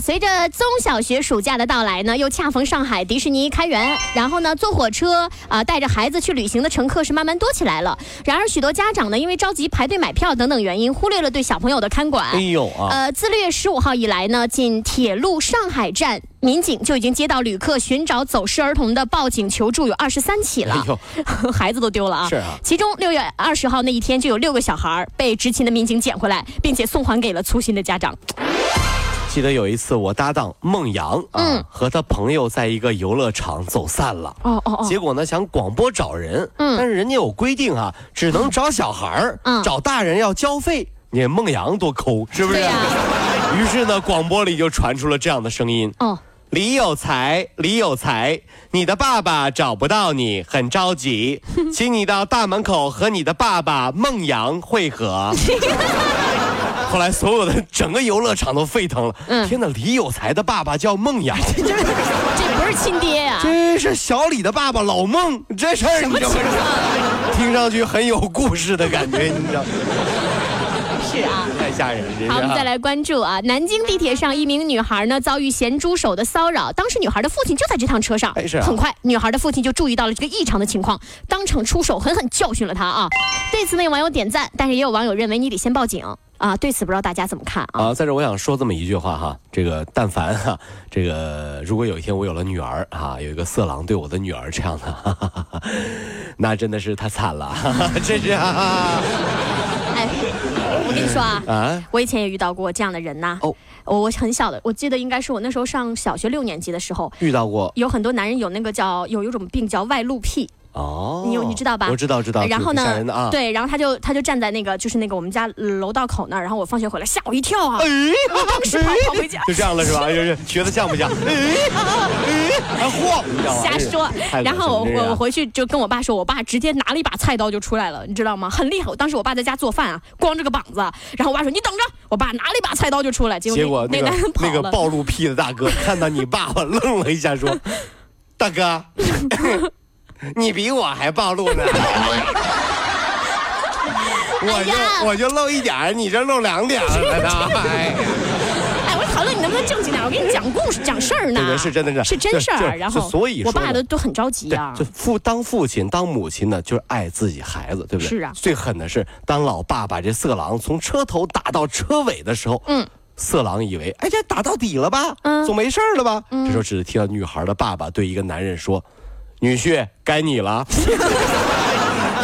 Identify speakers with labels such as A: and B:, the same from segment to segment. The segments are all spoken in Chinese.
A: 随着中小学暑假的到来呢，又恰逢上海迪士尼开园，然后呢，坐火车啊、带着孩子去旅行的乘客是慢慢多起来了。然而，许多家长呢，因为着急排队买票等等原因，忽略了对小朋友的看管。
B: 哎呦啊，
A: 呃，自六月十五号以来呢，仅铁路上海站民警就已经接到旅客寻找走失儿童的报警求助有二十三起了
B: 哎，呦，
A: 孩子都丢了啊。
B: 是啊
A: 其中六月二十号那一天就有六个小孩被执勤的民警捡回来，并且送还给了粗心的家长。
B: 记得有一次我搭档孟阳啊，
A: 嗯
B: 和他朋友在一个游乐场走散了。
A: 哦哦哦，
B: 结果呢，想广播找人，
A: 嗯
B: 但是人家有规定啊，只能找小孩儿，
A: 嗯
B: 找大人要交费。你看孟阳多抠，是不是？于是呢，广播里就传出了这样的声音：
A: 哦，
B: 李有才，李有才，你的爸爸找不到你，很着急，请你到大门口和你的爸爸孟阳会合。后来，所有的整个游乐场都沸腾了。
A: 嗯
B: 天哪，李有才的爸爸叫孟阳，
A: 这不是亲爹呀、
B: 这是小李的爸爸老孟，这事儿你知道吗？听上去很有故事的感觉，你知道？
A: 是啊。
B: 太吓人了，这。
A: 好，我们再。来关注啊，南京地铁上一名女孩呢遭遇咸猪手的骚扰，当时女孩的父亲就在这趟车上。
B: 哎是啊
A: 很快，女孩的父亲就注意到了这个异常的情况，当场出手狠狠教训了她啊。对此呢，有网友点赞，但是也有网友认为你得先报警啊。对此不知道大家怎么看啊？
B: 啊，在这我想说这么一句话哈，这个但凡哈，这个如果有一天我有了女儿啊，有一个色狼对我的女儿这样的，哈哈哈哈那真的是太惨了，哈 哈这是哈哈
A: 哎，我跟你说啊。
B: 啊，
A: 我以前也遇到过这样的人呐、
B: 哦
A: 我我很小的，我记得应该是我那时候上小学六年级的时候，
B: 遇到过
A: 有很多男人有那个叫有有一种病叫外露癖，
B: 哦，
A: 你有你知道吧
B: 我知道知道，
A: 然后
B: 挺吓人的啊，，
A: 对，然后他就他就站在那个就是那个我们家楼道口那儿，然后我放学回来吓我一跳啊！
B: 哎，
A: 我当时跑跑回家，
B: 就这样了是吧？就是学的像不像？哎哎，还晃，你知道吗？
A: 瞎说。然后我我我回去就跟我爸说，我爸直接拿了一把菜刀就出来了，你知道吗？很厉害。当时我爸在家做饭啊，光着个膀子，然后我爸说你等着，我爸拿了一把菜刀就出来，结果。
B: 那个 暴露癖的大哥看到你爸爸愣了一下，说：“ 大哥，你比我还暴露呢。”我就我就露一点儿，你这露两点了呢。哎，
A: 哎，我讨论你能不能正经点？我给你讲故事、讲事儿呢。
B: 这个是真的是
A: 是真事儿。然后
B: 所以说
A: 我爸都都很着急啊，。
B: 就父当父亲当母亲呢，就是爱自己孩子，对不对？
A: 是啊
B: 最狠的是，当老爸把这色狼从车头打到车尾的时候，
A: 嗯。
B: 色狼以为，哎，这打到底了吧？
A: 嗯
B: 总没事儿了吧？这时候只是听到女孩的爸爸对一个男人说：“女婿，该你了。”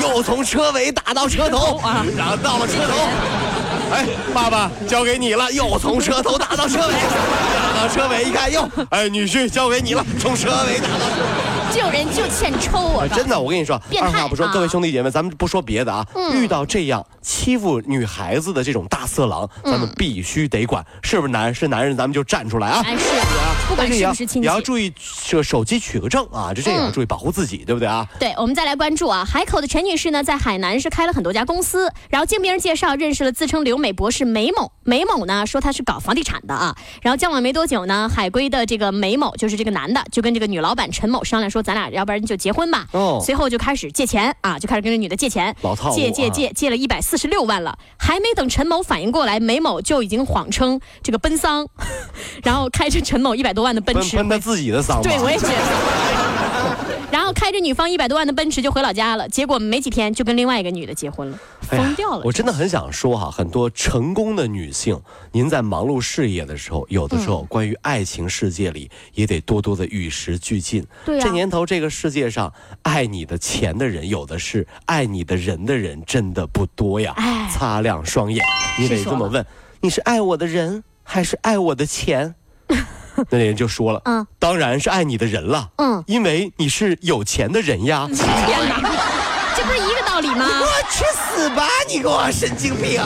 B: 又从车尾打到车头，
A: 啊
B: 然后到了车头，哎，爸爸交给你了，又从车头打到车尾，打到车尾一看，哟，哎，女婿交给你了，从车尾打到车尾。
A: 救人就欠抽啊！
B: 啊，真的，我跟你说，二话不说，
A: 啊
B: 各位兄弟姐妹，咱们不说别的啊，遇到这样欺负女孩子的这种大色狼，咱们必须得管，是不是男人是男人，咱们就站出来啊！
A: 哎是啊，不管
B: 是
A: 不是亲戚
B: 也。要注意这手机取个证啊，这这也要注意保护自己，对不对啊？
A: 对，我们再来关注啊，海口的陈女士呢，在海南是开了很多家公司，然后经别人介绍认识了自称留美博士梅某。梅某呢说他是搞房地产的啊，然后交往没多久呢，海归的这个梅某就是这个男的，就跟这个女老板陈某商量说，咱俩要不然就结婚吧。
B: 哦
A: 随后就开始借钱啊，就开始跟这女的借钱，
B: 老套路
A: 借借
B: 啊
A: 借借了一百四十六万了，还没等陈某反应过来，梅某就已经谎称这个奔丧，然后开着陈某一百多万的奔驰
B: 喷喷他自己的丧，
A: 对，我也觉得。然后开着女方一百多万的奔驰就回老家了，结果没几天就跟另外一个女的结婚了，疯掉了。
B: 我真的很想说哈，很多成功的女性，您在忙碌事业的时候，有的时
A: 嗯
B: 候关于爱情世界里也得多多的与时俱进。
A: 对啊
B: 这年头这个世界上，爱你的钱的人有的是，爱你的人的人真的不多呀。
A: 哎
B: 擦亮双眼，你得这么问：你是爱我的人，还是爱我的钱？那人就说了，
A: 嗯
B: 当然是爱你的人了，
A: 嗯，
B: 因为你是有钱的人呀。
A: 天哪，这不是一个道理吗？
B: 我去死吧！你给我神经病！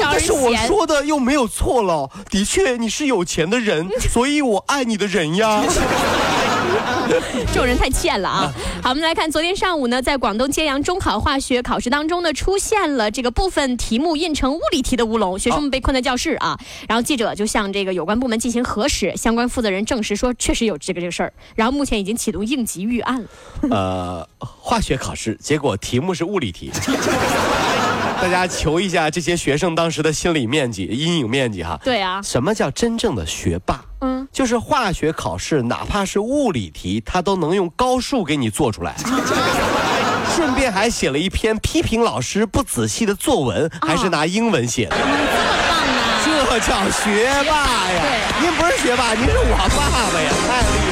B: 但是我。说的又没有错了，的确你是有钱的人，所以我爱你的人呀。
A: 这种人太欠了啊！好，我们来看，昨天上午呢，在广东揭阳中考化学考试当中呢，出现了这个部分题目印成物理题的乌龙，学生们被困在教室啊。然后记者就向这个有关部门进行核实，相关负责人证实说，确实有这个这个事儿。然后目前已经启动应急预案了。
B: 呃，化学考试结果题目是物理题，大家求一下这些学生当时的心理面积、阴影面积哈。
A: 对啊，
B: 什么叫真正的学霸？嗯，就是化学考试，哪怕是物理题，他都能用高数给你做出来。顺便还写了一篇批评老师不仔细的作文，还是拿英文写的。
A: 这么棒啊！
B: 这叫学霸呀！您不是学霸，您是我爸爸呀，太厉害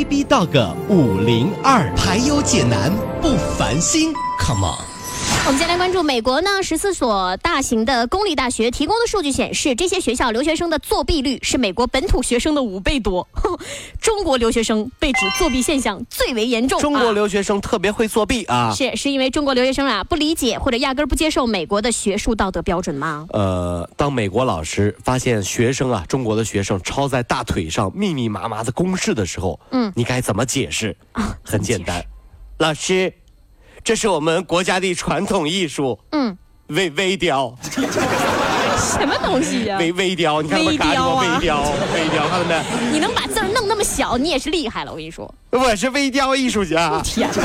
C: AB 到个五零二，排忧解难不烦心，Come on。
A: 我们先来关注美国呢，十四所大型的公立大学提供的数据显示，这些学校留学生的作弊率是美国本土学生的五倍多。中国留学生被指作弊现象最为严重。
B: 中国
A: 啊
B: 留学生特别会作弊啊。
A: 是是因为中国留学生啊不理解或者压根儿不接受美国的学术道德标准吗？
B: 呃，当美国老师发现学生啊，中国的学生抄在大腿上密密麻麻的公式的时候，嗯，你该怎么解释？啊很简单，老师，这是我们国家的传统艺术，
A: 嗯，
B: 微微雕，
A: 什么东西呀、
B: 微微雕，你看他们
A: 微雕啊
B: 微雕，微雕，看到没？
A: 你能把字儿弄那么小，你也是厉害了，我跟你说。
B: 我是微雕艺术家。
A: 天哪！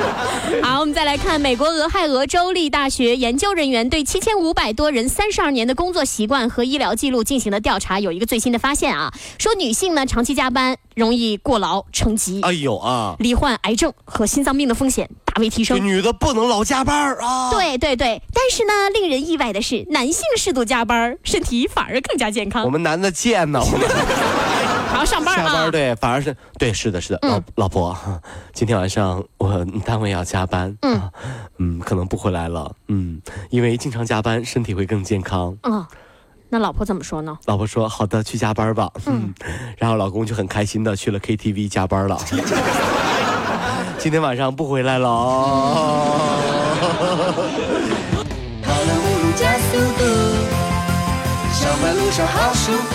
A: 好，我们再来看美国俄亥俄州立大学研究人员对七千五百多人三十二年的工作习惯和医疗记录进行的调查，有一个最新的发现啊，说女性呢长期加班容易过劳成疾，
B: 哎呦啊，
A: 罹患癌症和心脏病的风险大为提升。
B: 这女的不能老加班儿啊。
A: 对对对，但是呢，令人意外的是，男性适度加班，身体反而更加健康我。
B: 们男的贱呢，我们
A: 上班
B: 下班
A: 啊！
B: 对，反而是对，是的，是的，老老婆，今天晚上我单位要加班，嗯嗯，可能不回来了，嗯，因为经常加班，身体会更健康。
A: 嗯，那老婆怎么说呢？
B: 老婆说好的，去加班吧，嗯，然后老公就很开心的去了 KTV 加班了。今天晚上不回来了哦。
D: 跑了五路加速度，上班路上好舒服。